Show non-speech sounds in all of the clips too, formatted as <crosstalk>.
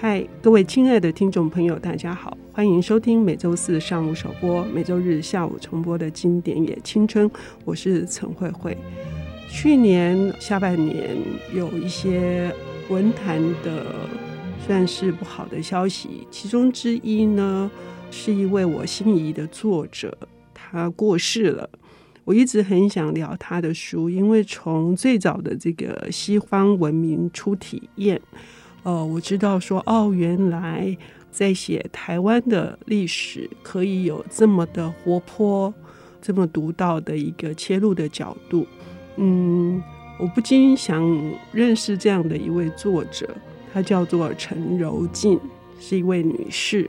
嗨，各位亲爱的听众朋友，大家好，欢迎收听每周四上午首播、每周日下午重播的经典也青春。我是陈慧慧。去年下半年有一些文坛的算是不好的消息，其中之一呢，是一位我心仪的作者，他过世了。我一直很想聊他的书，因为从最早的这个西方文明初体验。呃，我知道说哦，原来在写台湾的历史可以有这么的活泼、这么独到的一个切入的角度。嗯，我不禁想认识这样的一位作者，她叫做陈柔縉，是一位女士。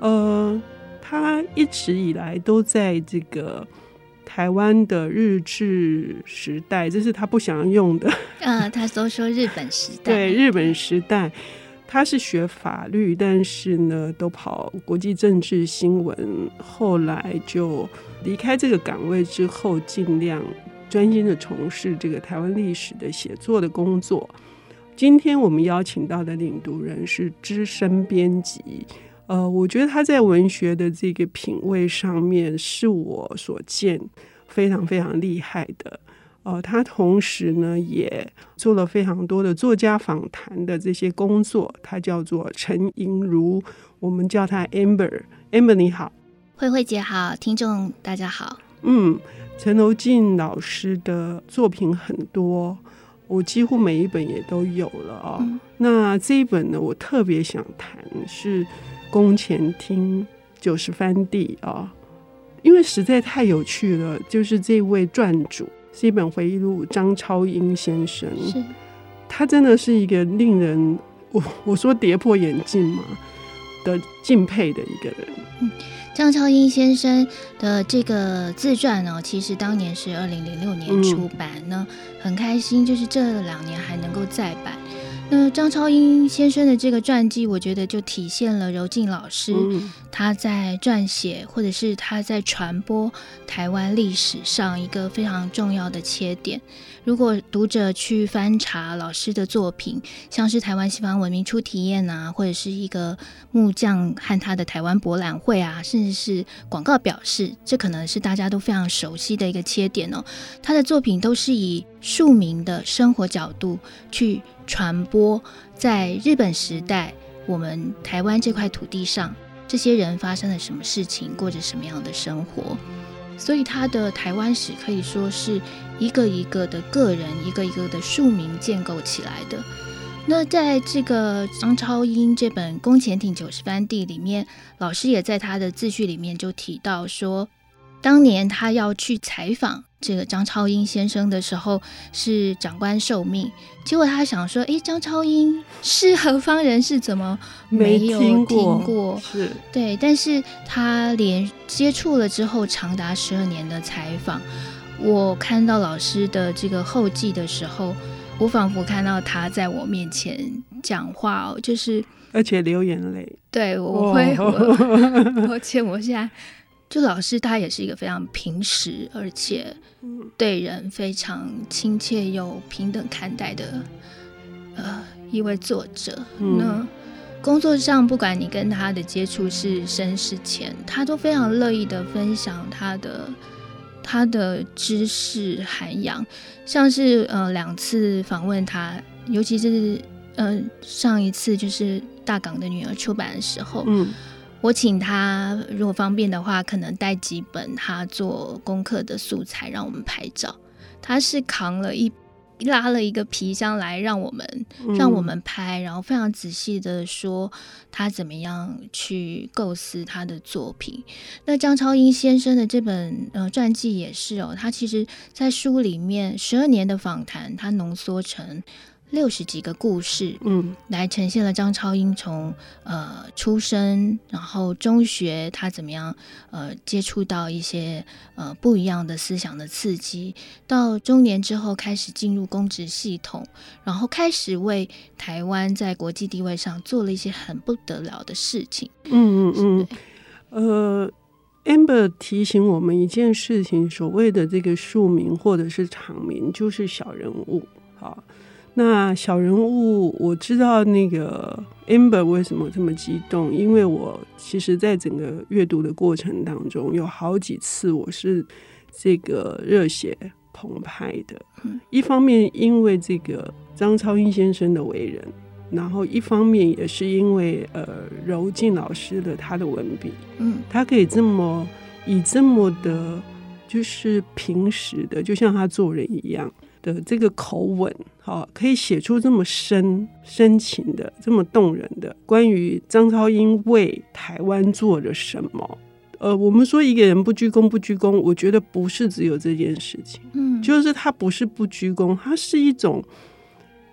呃，她一直以来都在这个台湾的日治时代，这是他不想用的。啊，他都说日本时代，对日本时代，他是学法律，但是呢，都跑国际政治新闻。后来就离开这个岗位之后，尽量专心的从事这个台湾历史的写作的工作。今天我们邀请到的领读人是资深编辑，呃，我觉得他在文学的这个品味上面是我所见非常非常厉害的。呃，他同时呢也做了非常多的作家访谈的这些工作。他叫做陈盈如，我们叫他 Amber。Amber 你好，慧慧姐好，听众大家好。嗯，陈柔静老师的作品很多，我几乎每一本也都有了哦。嗯、那这一本呢，我特别想谈是《宫前厅九十番地》啊，因为实在太有趣了，就是这位传主。是一本回忆录，张超英先生，他真的是一个令人我我说跌破眼镜嘛的敬佩的一个人。嗯，张超英先生的这个自传呢，其实当年是二零零六年出版呢，嗯、很开心，就是这两年还能够再版。那张超英先生的这个传记，我觉得就体现了柔静老师他在撰写或者是他在传播台湾历史上一个非常重要的切点。如果读者去翻查老师的作品，像是《台湾西方文明初体验》啊，或者是一个木匠和他的台湾博览会啊，甚至是广告表示，这可能是大家都非常熟悉的一个切点哦。他的作品都是以庶民的生活角度去。传播在日本时代，我们台湾这块土地上，这些人发生了什么事情，过着什么样的生活，所以他的台湾史可以说是一个一个的个人，一个一个的庶民建构起来的。那在这个张超英这本《宫前町九十番地》里面，老师也在他的自序里面就提到说，当年他要去采访。这个张超英先生的时候是长官受命，结果他想说：“哎，张超英是何方人士？怎么没有听过？是对，但是他连接触了之后，长达十二年的采访，我看到老师的这个后记的时候，我仿佛看到他在我面前讲话哦，就是而且流眼泪。对，我会，我抱歉，<laughs> 我现在。”就老师，他也是一个非常平实，而且对人非常亲切又平等看待的呃一位作者。嗯、那工作上，不管你跟他的接触是深是浅，他都非常乐意的分享他的他的知识涵养。像是呃两次访问他，尤其是呃上一次就是大港的女儿出版的时候，嗯。我请他，如果方便的话，可能带几本他做功课的素材，让我们拍照。他是扛了一拉了一个皮箱来，让我们让我们拍，然后非常仔细的说他怎么样去构思他的作品。那张超英先生的这本呃传记也是哦，他其实在书里面十二年的访谈，他浓缩成。六十几个故事，嗯，来呈现了张超英从呃出生，然后中学他怎么样呃接触到一些呃不一样的思想的刺激，到中年之后开始进入公职系统，然后开始为台湾在国际地位上做了一些很不得了的事情。嗯嗯嗯，呃，Amber 提醒我们一件事情，所谓的这个庶民或者是场民，就是小人物，好。那小人物，我知道那个 Amber 为什么这么激动，因为我其实在整个阅读的过程当中，有好几次我是这个热血澎湃的。一方面因为这个张超英先生的为人，然后一方面也是因为呃柔静老师的他的文笔，嗯，他可以这么以这么的，就是平时的，就像他做人一样。的这个口吻，好，可以写出这么深深情的、这么动人的关于张超英为台湾做了什么。呃，我们说一个人不鞠躬不鞠躬，我觉得不是只有这件事情，嗯，就是他不是不鞠躬，他是一种，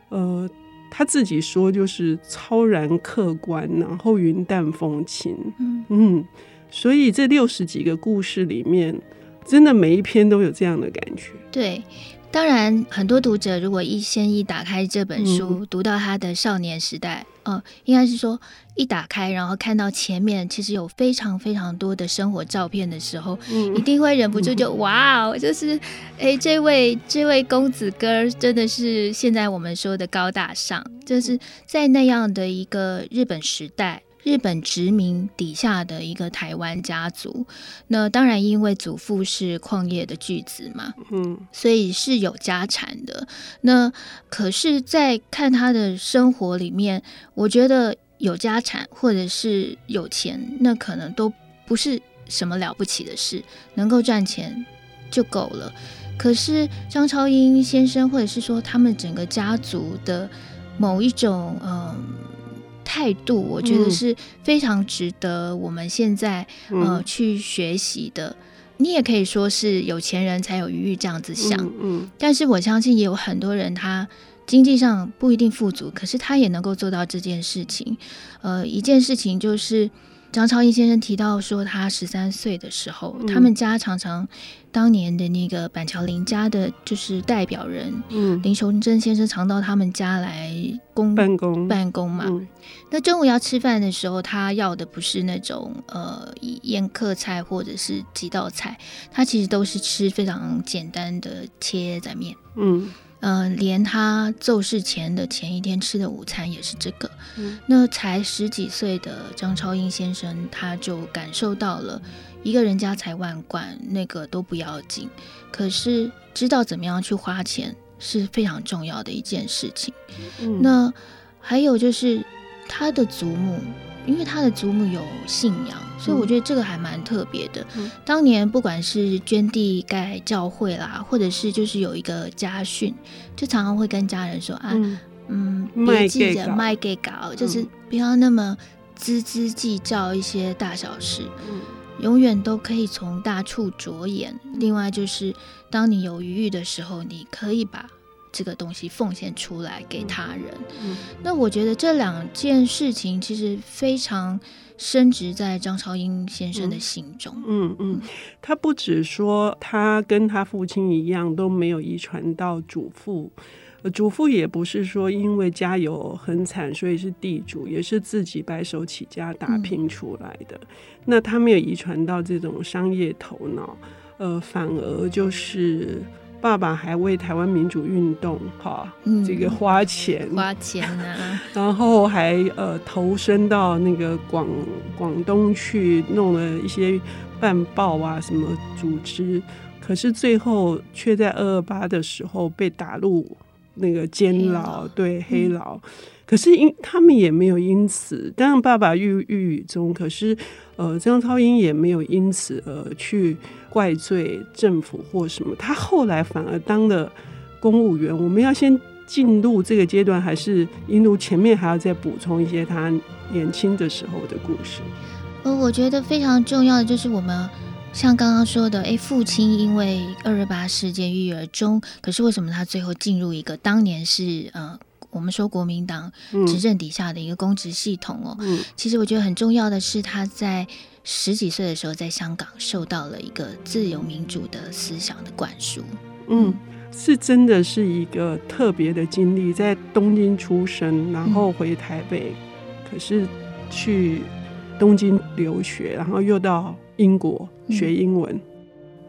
呃，他自己说就是超然客观，然后云淡风轻，嗯。嗯，所以这六十几个故事里面，真的每一篇都有这样的感觉，对。当然，很多读者如果一先一打开这本书，嗯、读到他的少年时代，呃，应该是说一打开，然后看到前面其实有非常非常多的生活照片的时候，嗯、一定会忍不住就、嗯、<laughs> 哇哦，就是哎，这位这位公子哥真的是现在我们说的高大上，就是在那样的一个日本时代。日本殖民底下的一个台湾家族，那当然因为祖父是矿业的巨子嘛，嗯，所以是有家产的。那可是，在看他的生活里面，我觉得有家产或者是有钱，那可能都不是什么了不起的事，能够赚钱就够了。可是张超英先生，或者是说他们整个家族的某一种，嗯。态度，我觉得是非常值得我们现在、嗯、呃去学习的。你也可以说是有钱人才有余裕这样子想，嗯，嗯，但是我相信也有很多人他经济上不一定富足，可是他也能够做到这件事情。呃，一件事情就是。张超英先生提到说，他十三岁的时候，嗯、他们家常常当年的那个板桥林家的，就是代表人，嗯，林雄真先生常到他们家来公办公办公嘛。嗯、那中午要吃饭的时候，他要的不是那种呃宴客菜或者是几道菜，他其实都是吃非常简单的切仔面，嗯。呃，连他奏事前的前一天吃的午餐也是这个。嗯、那才十几岁的张超英先生，他就感受到了一个人家财万贯，那个都不要紧，可是知道怎么样去花钱是非常重要的一件事情。嗯、那还有就是他的祖母。因为他的祖母有信仰，所以我觉得这个还蛮特别的。嗯、当年不管是捐地盖教会啦，或者是就是有一个家训，就常常会跟家人说啊，嗯，别记着卖给搞，就是不要那么孜孜计较一些大小事，嗯、永远都可以从大处着眼。另外就是，当你有余裕的时候，你可以把。这个东西奉献出来给他人，嗯、那我觉得这两件事情其实非常深植在张超英先生的心中。嗯嗯，他不只说他跟他父亲一样都没有遗传到祖父，祖父也不是说因为家有很惨，所以是地主，也是自己白手起家打拼出来的。嗯、那他没有遗传到这种商业头脑，呃，反而就是。爸爸还为台湾民主运动哈，嗯、这个花钱。花钱啊，<laughs> 然后还呃投身到那个广广东去弄了一些办报啊什么组织，可是最后却在二二八的时候被打入那个监牢，黑对黑牢。嗯、可是因他们也没有因此，当然爸爸郁郁郁中，可是呃张超英也没有因此而去。怪罪政府或什么，他后来反而当了公务员。我们要先进入这个阶段，还是一路前面还要再补充一些他年轻的时候的故事？呃，我觉得非常重要的就是我们像刚刚说的，哎，父亲因为二二八事件郁郁而终，可是为什么他最后进入一个当年是呃，我们说国民党执政底下的一个公职系统哦？嗯，其实我觉得很重要的是他在。十几岁的时候，在香港受到了一个自由民主的思想的灌输。嗯，是真的是一个特别的经历。在东京出生，然后回台北，嗯、可是去东京留学，然后又到英国学英文。嗯、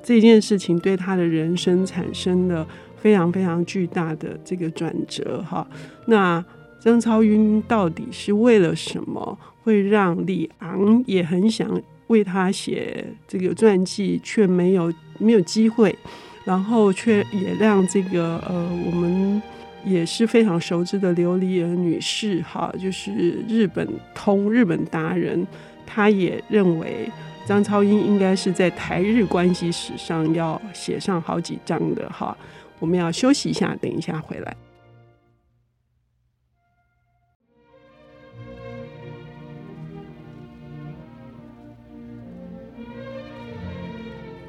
这件事情对他的人生产生了非常非常巨大的这个转折哈。那张超英到底是为了什么，会让李昂也很想为他写这个传记，却没有没有机会，然后却也让这个呃我们也是非常熟知的琉璃儿女士哈，就是日本通日本达人，她也认为。张超英应该是在台日关系史上要写上好几章的哈。我们要休息一下，等一下回来。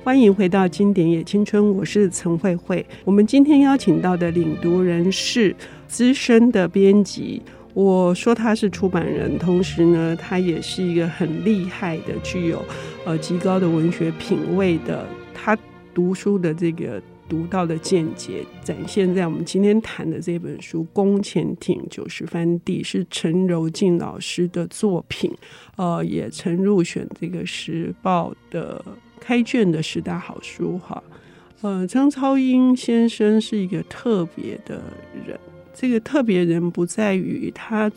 欢迎回到《经典也青春》，我是陈慧慧。我们今天邀请到的领读人是资深的编辑。我说他是出版人，同时呢，他也是一个很厉害的、具有呃极高的文学品味的。他读书的这个独到的见解，展现在我们今天谈的这本书《宫前町九十番地》，是陈柔静老师的作品，呃，也曾入选这个时报的开卷的十大好书。哈，呃，张超英先生是一个特别的人。这个特别人不在于他，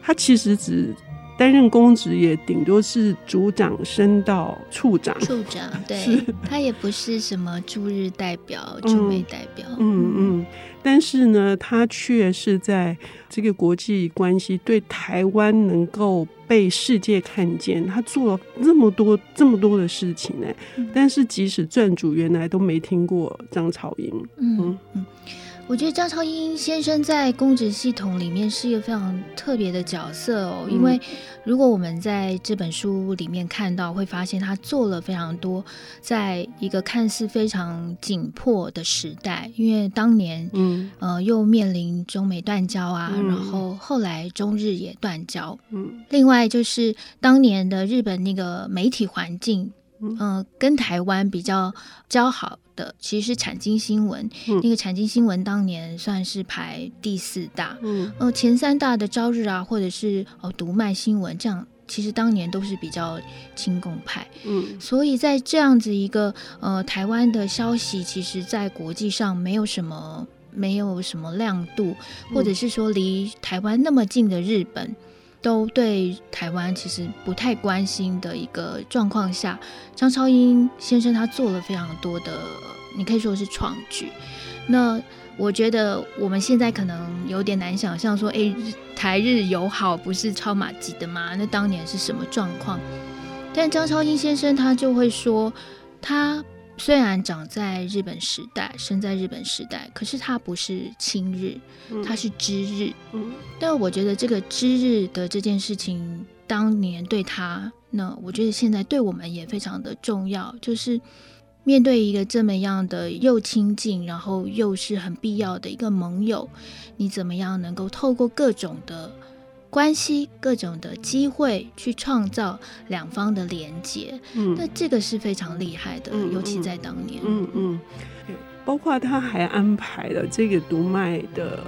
他其实只担任公职，也顶多是组长升到处长。处长，<laughs> 对，他也不是什么驻日代表、驻美代表。嗯嗯，嗯，但是呢，他却是在这个国际关系对台湾能够被世界看见，他做了这么多这么多的事情呢。嗯、但是即使撰主原来都没听过张超英。嗯嗯。嗯我觉得张超英先生在公职系统里面是一个非常特别的角色哦，因为如果我们在这本书里面看到，会发现他做了非常多，在一个看似非常紧迫的时代，因为当年，嗯，呃，又面临中美断交啊，然后后来中日也断交，嗯，另外就是当年的日本那个媒体环境。嗯、呃，跟台湾比较交好的，其实是产经新闻。嗯、那个产经新闻当年算是排第四大。嗯，呃，前三大的朝日啊，或者是哦读卖新闻，这样其实当年都是比较亲共派。嗯，所以在这样子一个呃台湾的消息，其实在国际上没有什么没有什么亮度，或者是说离台湾那么近的日本。都对台湾其实不太关心的一个状况下，张超英先生他做了非常多的，你可以说是创举。那我觉得我们现在可能有点难想象说，哎，台日友好不是超马级的吗？那当年是什么状况？但张超英先生他就会说，他。虽然长在日本时代，生在日本时代，可是他不是亲日，他是知日。嗯，但我觉得这个知日的这件事情，当年对他，那我觉得现在对我们也非常的重要，就是面对一个这么样的又亲近，然后又是很必要的一个盟友，你怎么样能够透过各种的。关系各种的机会去创造两方的连接，嗯，那这个是非常厉害的，嗯、尤其在当年，嗯嗯，包括他还安排了这个读卖的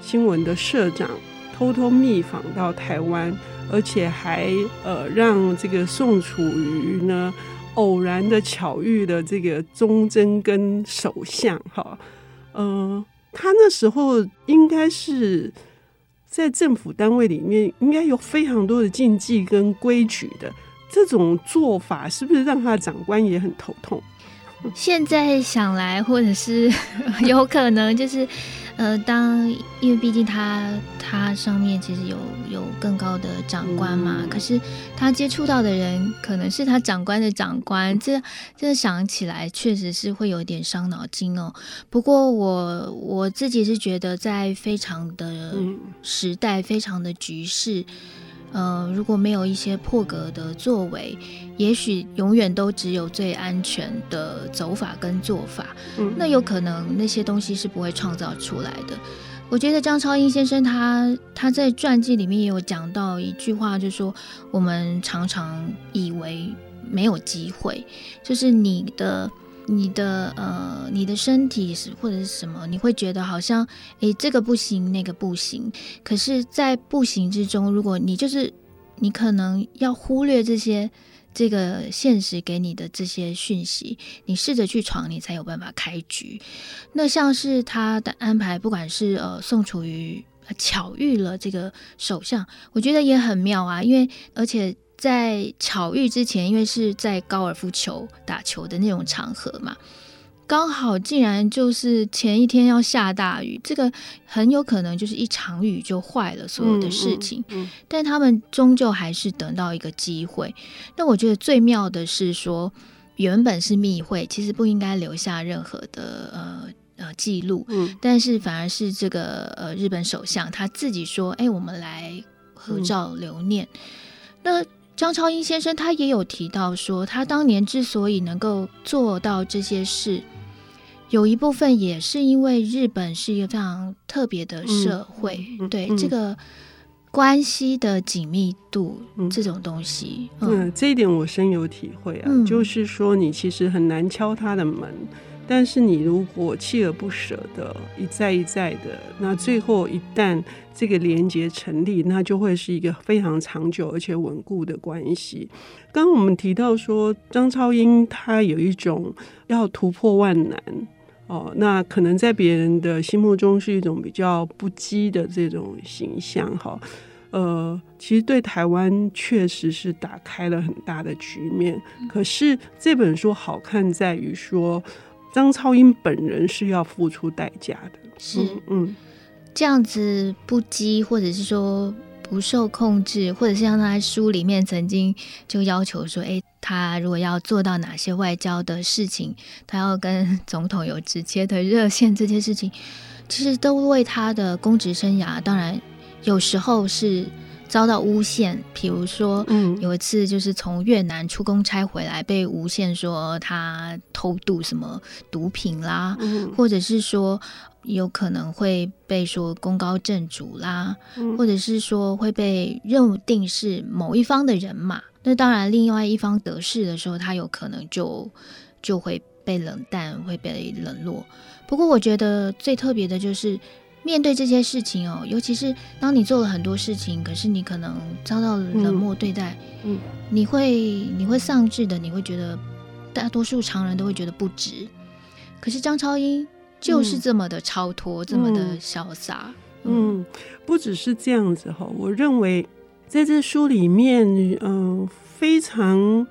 新闻的社长偷偷密访到台湾，而且还呃让这个宋楚瑜呢偶然的巧遇的这个忠贞跟首相，哈，呃，他那时候应该是。在政府单位里面，应该有非常多的禁忌跟规矩的，这种做法是不是让他的长官也很头痛？现在想来，或者是 <laughs> 有可能就是。呃，当因为毕竟他他上面其实有有更高的长官嘛，嗯、可是他接触到的人可能是他长官的长官，这这想起来确实是会有点伤脑筋哦。不过我我自己是觉得，在非常的时代，嗯、非常的局势。呃，如果没有一些破格的作为，也许永远都只有最安全的走法跟做法。嗯，那有可能那些东西是不会创造出来的。我觉得张超英先生他他在传记里面也有讲到一句话，就是说我们常常以为没有机会，就是你的。你的呃，你的身体是或者是什么，你会觉得好像，诶，这个不行，那个不行。可是，在不行之中，如果你就是你可能要忽略这些这个现实给你的这些讯息，你试着去闯，你才有办法开局。那像是他的安排，不管是呃宋楚瑜巧遇了这个首相，我觉得也很妙啊。因为而且在巧遇之前，因为是在高尔夫球打球的那种场合嘛。刚好竟然就是前一天要下大雨，这个很有可能就是一场雨就坏了所有的事情。嗯嗯嗯、但他们终究还是等到一个机会。那我觉得最妙的是说，原本是密会，其实不应该留下任何的呃呃记录，嗯、但是反而是这个呃日本首相他自己说：“哎，我们来合照留念。嗯”那张超英先生他也有提到说，他当年之所以能够做到这些事。有一部分也是因为日本是一个非常特别的社会，嗯、对、嗯、这个关系的紧密度、嗯、这种东西，嗯，嗯，这一点我深有体会啊。嗯、就是说，你其实很难敲他的门，但是你如果锲而不舍的一再一再的，那最后一旦这个连接成立，那就会是一个非常长久而且稳固的关系。刚刚我们提到说，张超英他有一种要突破万难。哦，那可能在别人的心目中是一种比较不羁的这种形象哈。呃，其实对台湾确实是打开了很大的局面。可是这本书好看在于说，张超英本人是要付出代价的。是，嗯，这样子不羁，或者是说。不受控制，或者是像他书里面曾经就要求说，诶，他如果要做到哪些外交的事情，他要跟总统有直接的热线，这些事情其实都为他的公职生涯，当然有时候是遭到诬陷。比如说，嗯，有一次就是从越南出公差回来，被诬陷说他偷渡什么毒品啦，嗯，或者是说。有可能会被说功高震主啦，嗯、或者是说会被认定是某一方的人马。那当然，另外一方得势的时候，他有可能就就会被冷淡，会被冷落。不过，我觉得最特别的就是面对这些事情哦，尤其是当你做了很多事情，可是你可能遭到冷漠对待，嗯，嗯你会你会丧志的，你会觉得大多数常人都会觉得不值。可是张超英。就是这么的超脱，嗯、这么的潇洒。嗯，不只是这样子哈，我认为在这书里面，嗯、呃，非常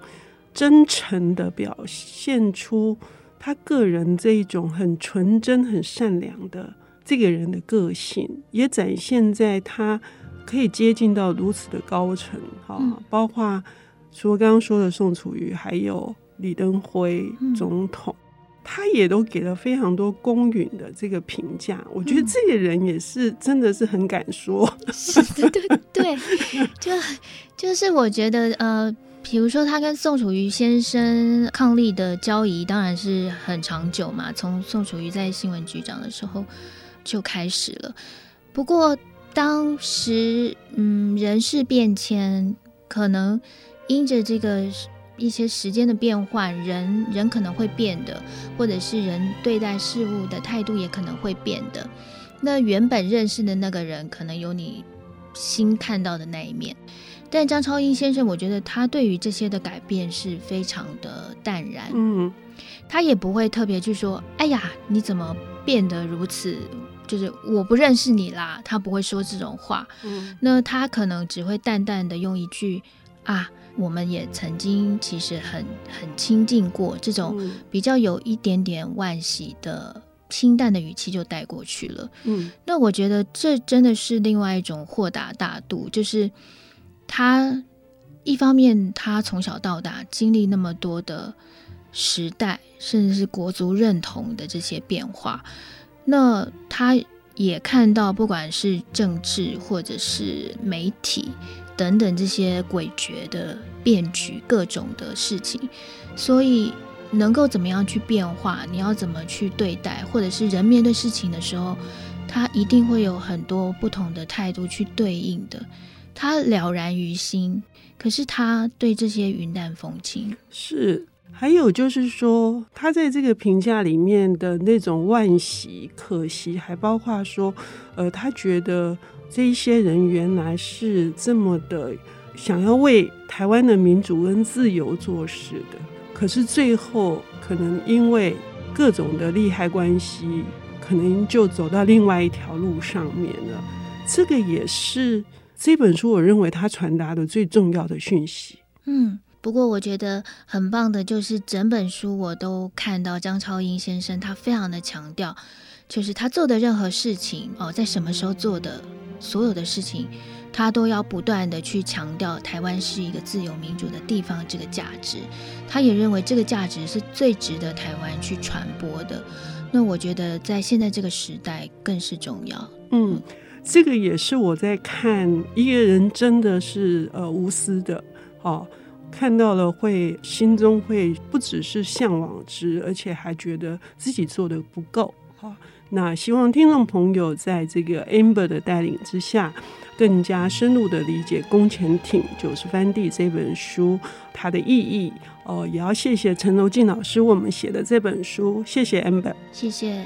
真诚的表现出他个人这一种很纯真、很善良的这个人的个性，也展现在他可以接近到如此的高层哈，嗯、包括除了刚刚说的宋楚瑜，还有李登辉总统。嗯他也都给了非常多公允的这个评价，我觉得这个人也是真的是很敢说，<laughs> 对对，就就是我觉得呃，比如说他跟宋楚瑜先生伉俪的交谊，当然是很长久嘛，从宋楚瑜在新闻局长的时候就开始了。不过当时嗯，人事变迁，可能因着这个。一些时间的变换，人人可能会变的，或者是人对待事物的态度也可能会变的。那原本认识的那个人，可能有你新看到的那一面。但张超英先生，我觉得他对于这些的改变是非常的淡然。嗯，他也不会特别去说：“哎呀，你怎么变得如此？”就是我不认识你啦。他不会说这种话。嗯，那他可能只会淡淡的用一句：“啊。”我们也曾经其实很很亲近过，这种比较有一点点惋惜的清淡的语气就带过去了。嗯，那我觉得这真的是另外一种豁达大度，就是他一方面他从小到大经历那么多的时代，甚至是国族认同的这些变化，那他也看到不管是政治或者是媒体。等等这些诡谲的变局，各种的事情，所以能够怎么样去变化？你要怎么去对待？或者是人面对事情的时候，他一定会有很多不同的态度去对应的。他了然于心，可是他对这些云淡风轻。是，还有就是说，他在这个评价里面的那种惋惜、可惜，还包括说，呃，他觉得。这一些人原来是这么的想要为台湾的民主跟自由做事的，可是最后可能因为各种的利害关系，可能就走到另外一条路上面了。这个也是这本书我认为他传达的最重要的讯息。嗯。不过我觉得很棒的，就是整本书我都看到张超英先生，他非常的强调，就是他做的任何事情哦，在什么时候做的所有的事情，他都要不断的去强调台湾是一个自由民主的地方这个价值。他也认为这个价值是最值得台湾去传播的。那我觉得在现在这个时代更是重要。嗯，这个也是我在看一个人真的是呃无私的哦。看到了会心中会不只是向往之，而且还觉得自己做的不够好。那希望听众朋友在这个 Amber 的带领之下，更加深入的理解《宫前艇九十番地》这本书它的意义。哦，也要谢谢陈柔静老师为我们写的这本书，谢谢 Amber，谢谢。